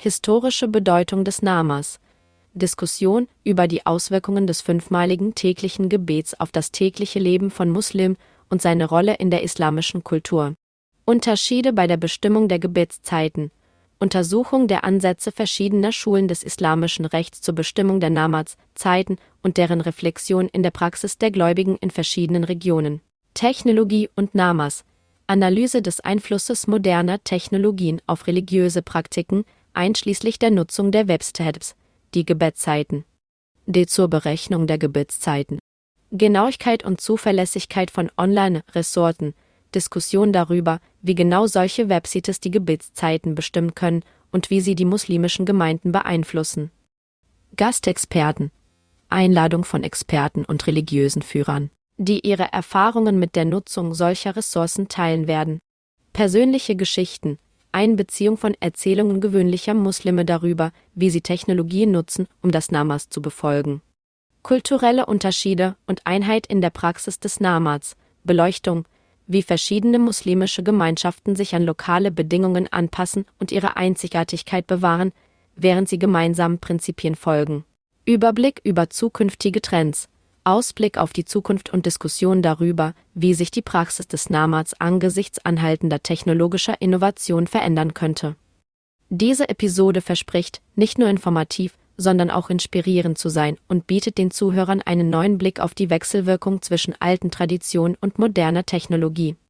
Historische Bedeutung des Namas. Diskussion über die Auswirkungen des fünfmaligen täglichen Gebets auf das tägliche Leben von Muslimen und seine Rolle in der islamischen Kultur. Unterschiede bei der Bestimmung der Gebetszeiten. Untersuchung der Ansätze verschiedener Schulen des islamischen Rechts zur Bestimmung der Namaz-Zeiten und deren Reflexion in der Praxis der Gläubigen in verschiedenen Regionen. Technologie und Namas. Analyse des Einflusses moderner Technologien auf religiöse Praktiken, einschließlich der Nutzung der Webstabs, die Gebetszeiten. D zur Berechnung der Gebetszeiten. Genauigkeit und Zuverlässigkeit von Online-Ressorten, Diskussion darüber, wie genau solche Websites die Gebetszeiten bestimmen können und wie sie die muslimischen Gemeinden beeinflussen. Gastexperten. Einladung von Experten und religiösen Führern, die ihre Erfahrungen mit der Nutzung solcher Ressourcen teilen werden. Persönliche Geschichten, Einbeziehung von Erzählungen gewöhnlicher Muslime darüber, wie sie Technologien nutzen, um das Namas zu befolgen. Kulturelle Unterschiede und Einheit in der Praxis des Namaz, Beleuchtung, wie verschiedene muslimische Gemeinschaften sich an lokale Bedingungen anpassen und ihre Einzigartigkeit bewahren, während sie gemeinsamen Prinzipien folgen. Überblick über zukünftige Trends, Ausblick auf die Zukunft und Diskussion darüber, wie sich die Praxis des Namaz angesichts anhaltender technologischer Innovation verändern könnte. Diese Episode verspricht, nicht nur informativ, sondern auch inspirierend zu sein und bietet den Zuhörern einen neuen Blick auf die Wechselwirkung zwischen alten Traditionen und moderner Technologie.